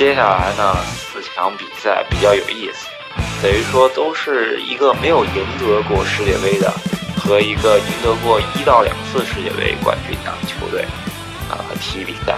接下来呢，四场比赛比较有意思，等于说都是一个没有赢得过世界杯的和一个赢得过一到两次世界杯冠军的球队，呃，踢比赛。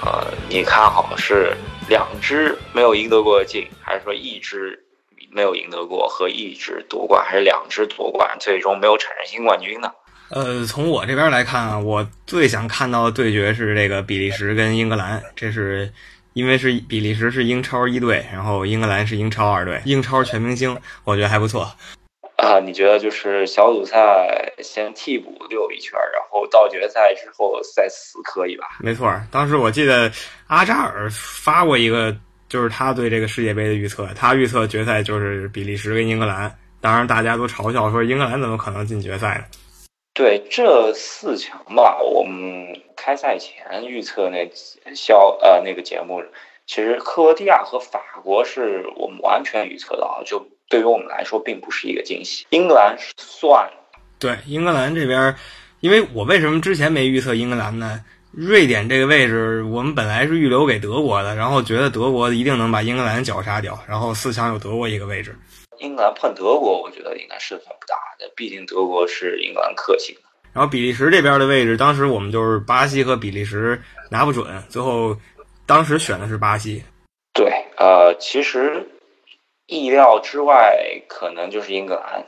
呃，你看好是两支没有赢得过进，还是说一支没有赢得过和一支夺冠，还是两支夺冠，最终没有产生新冠军呢？呃，从我这边来看啊，我最想看到的对决是这个比利时跟英格兰，这是因为是比利时是英超一队，然后英格兰是英超二队，英超全明星，我觉得还不错。啊，你觉得就是小组赛先替补溜一圈，然后到决赛之后再死可以吧？没错，当时我记得阿扎尔发过一个，就是他对这个世界杯的预测，他预测决赛就是比利时跟英格兰，当然大家都嘲笑说英格兰怎么可能进决赛呢？对这四强吧，我们开赛前预测那消呃那个节目，其实克罗地亚和法国是我们完全预测到，就对于我们来说并不是一个惊喜。英格兰算对英格兰这边，因为我为什么之前没预测英格兰呢？瑞典这个位置我们本来是预留给德国的，然后觉得德国一定能把英格兰绞杀掉，然后四强有德国一个位置。英格兰碰德国，我觉得应该胜算不大的，毕竟德国是英格兰克星。然后比利时这边的位置，当时我们就是巴西和比利时拿不准，最后当时选的是巴西。对，呃，其实意料之外，可能就是英格兰。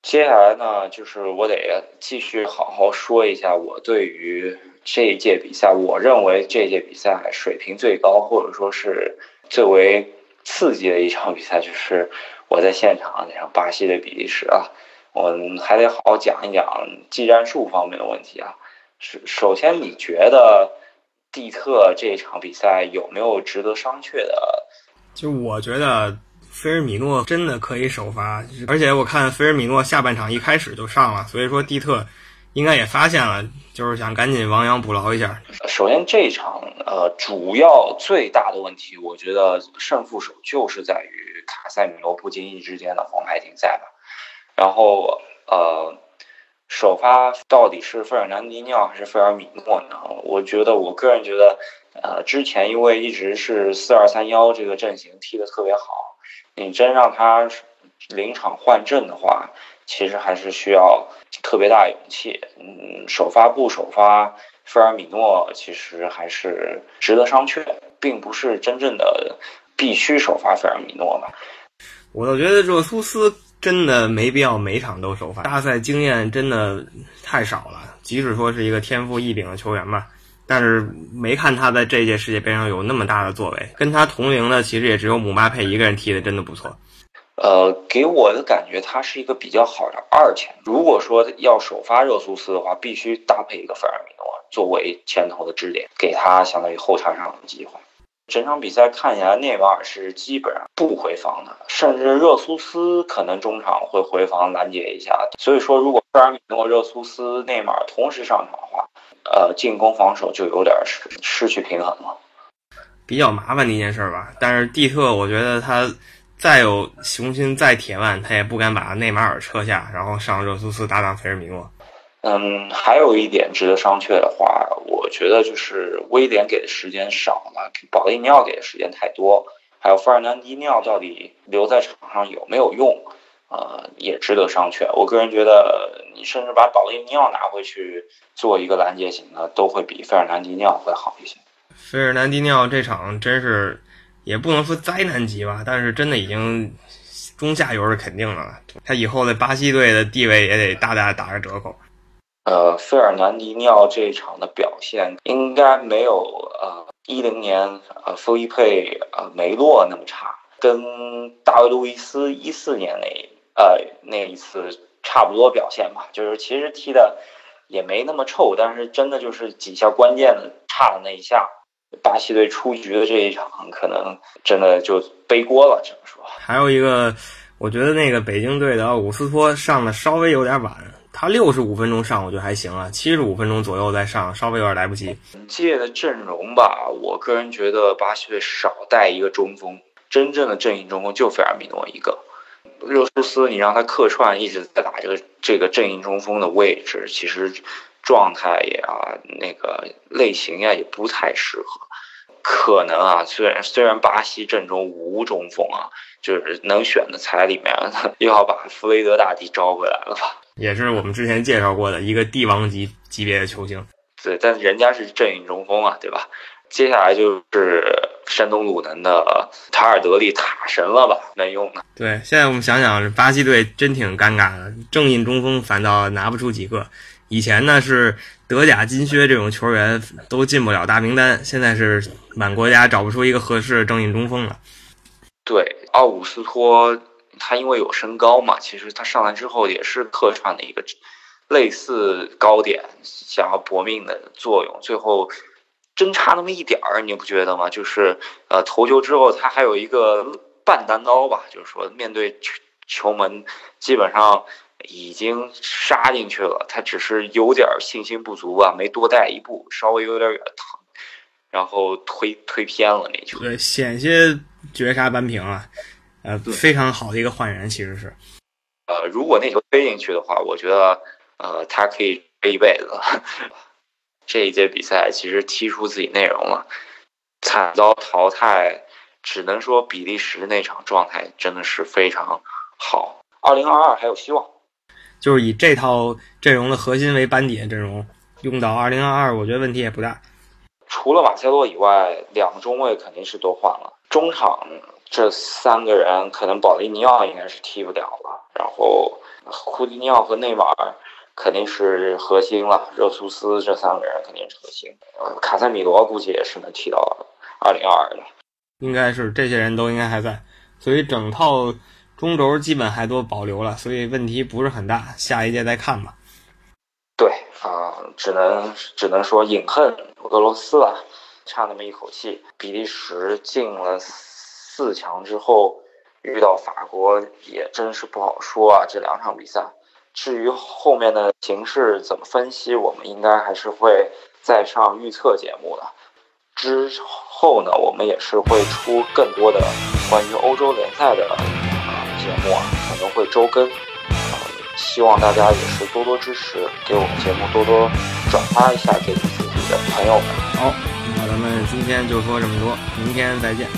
接下来呢，就是我得继续好好说一下我对于这一届比赛，我认为这届比赛水平最高，或者说是最为刺激的一场比赛，就是。我在现场那场巴西的比利时啊，我们还得好好讲一讲技战术方面的问题啊。首首先，你觉得蒂特这场比赛有没有值得商榷的？就我觉得菲尔米诺真的可以首发，而且我看菲尔米诺下半场一开始就上了，所以说蒂特应该也发现了，就是想赶紧亡羊补牢一下。首先，这场呃主要最大的问题，我觉得胜负手就是在于。卡塞米罗不经意之间的黄牌停赛吧，然后呃，首发到底是费尔南迪尼奥还是费尔米诺呢？我觉得我个人觉得，呃，之前因为一直是四二三幺这个阵型踢得特别好，你真让他临场换阵的话，其实还是需要特别大勇气。嗯，首发不首发费尔米诺，其实还是值得商榷，并不是真正的。必须首发费尔米诺吧？我倒觉得热苏斯真的没必要每场都首发，大赛经验真的太少了。即使说是一个天赋异禀的球员吧，但是没看他在这届世界杯上有那么大的作为。跟他同龄的其实也只有姆巴佩一个人踢的真的不错。呃，给我的感觉他是一个比较好的二前。如果说要首发热苏斯的话，必须搭配一个费尔米诺作为前头的支点，给他相当于后插上的机会。整场比赛看起来，内马尔是基本上不回防的，甚至热苏斯可能中场会回防拦截一下。所以说，如果费尔米诺、热苏斯、内马尔同时上场的话，呃，进攻防守就有点失失去平衡了，比较麻烦的一件事吧。但是蒂特，我觉得他再有雄心再铁腕，他也不敢把内马尔撤下，然后上热苏斯搭档费尔米诺。嗯，还有一点值得商榷的话，我觉得就是威廉给的时间少了，保利尼奥给的时间太多，还有费尔南迪尼奥到底留在场上有没有用，呃，也值得商榷。我个人觉得，你甚至把保利尼奥拿回去做一个拦截型的，都会比费尔南迪尼奥会好一些。费尔南迪尼奥这场真是也不能说灾难级吧，但是真的已经中下游是肯定的了，他以后在巴西队的地位也得大大打个折扣。呃，费尔南迪尼奥这一场的表现应该没有呃一零年呃费利佩呃梅洛那么差，跟大卫路易斯一四年那呃那一次差不多表现吧，就是其实踢的也没那么臭，但是真的就是几下关键的差的那一下，巴西队出局的这一场可能真的就背锅了，只能说。还有一个，我觉得那个北京队的奥古斯托上的稍微有点晚。他六十五分钟上我觉得还行啊，七十五分钟左右再上稍微有点来不及。本届的阵容吧，我个人觉得巴西队少带一个中锋，真正的阵营中锋就费尔米诺一个。热苏斯你让他客串一直在打这个这个阵营中锋的位置，其实状态也啊、那个类型呀也不太适合。可能啊，虽然虽然巴西阵中无中锋啊，就是能选的才里面又 要把弗雷德大帝招回来了吧？也是我们之前介绍过的一个帝王级级别的球星。对，但人家是阵营中锋啊，对吧？接下来就是山东鲁能的塔尔德利塔神了吧？能用的。对，现在我们想想，巴西队真挺尴尬的，正印中锋反倒拿不出几个。以前呢是德甲金靴这种球员都进不了大名单，现在是满国家找不出一个合适的正印中锋了。对，奥古斯托他因为有身高嘛，其实他上来之后也是客串的一个类似高点想要搏命的作用，最后真差那么一点儿，你不觉得吗？就是呃投球之后他还有一个半单刀吧，就是说面对球门基本上。已经杀进去了，他只是有点信心不足吧，没多带一步，稍微有点远疼，然后推推偏了那球。对，险些绝杀扳平啊，呃，非常好的一个换人，其实是。呃，如果那球飞进去的话，我觉得呃，他可以飞一辈子。这一届比赛其实踢出自己内容了，惨遭淘汰，只能说比利时那场状态真的是非常好。二零二二还有希望。就是以这套阵容的核心为班底的阵容，用到二零二二，我觉得问题也不大。除了马塞洛以外，两个中卫肯定是都换了。中场这三个人，可能保利尼奥应该是踢不了了。然后库蒂尼奥和内马尔肯定是核心了。热苏斯这三个人肯定是核心。呃，卡塞米罗估计也是能踢到二零二二的。应该是这些人都应该还在，所以整套。中轴基本还都保留了，所以问题不是很大，下一届再看吧。对啊，只能只能说饮恨俄罗斯了，差那么一口气。比利时进了四强之后，遇到法国也真是不好说啊。这两场比赛，至于后面的形势怎么分析，我们应该还是会再上预测节目的。之后呢，我们也是会出更多的关于欧洲联赛的啊。节目啊，可能会周更，啊，希望大家也是多多支持，给我们节目多多转发一下给自己的朋友们。好，那咱们今天就说这么多，明天再见。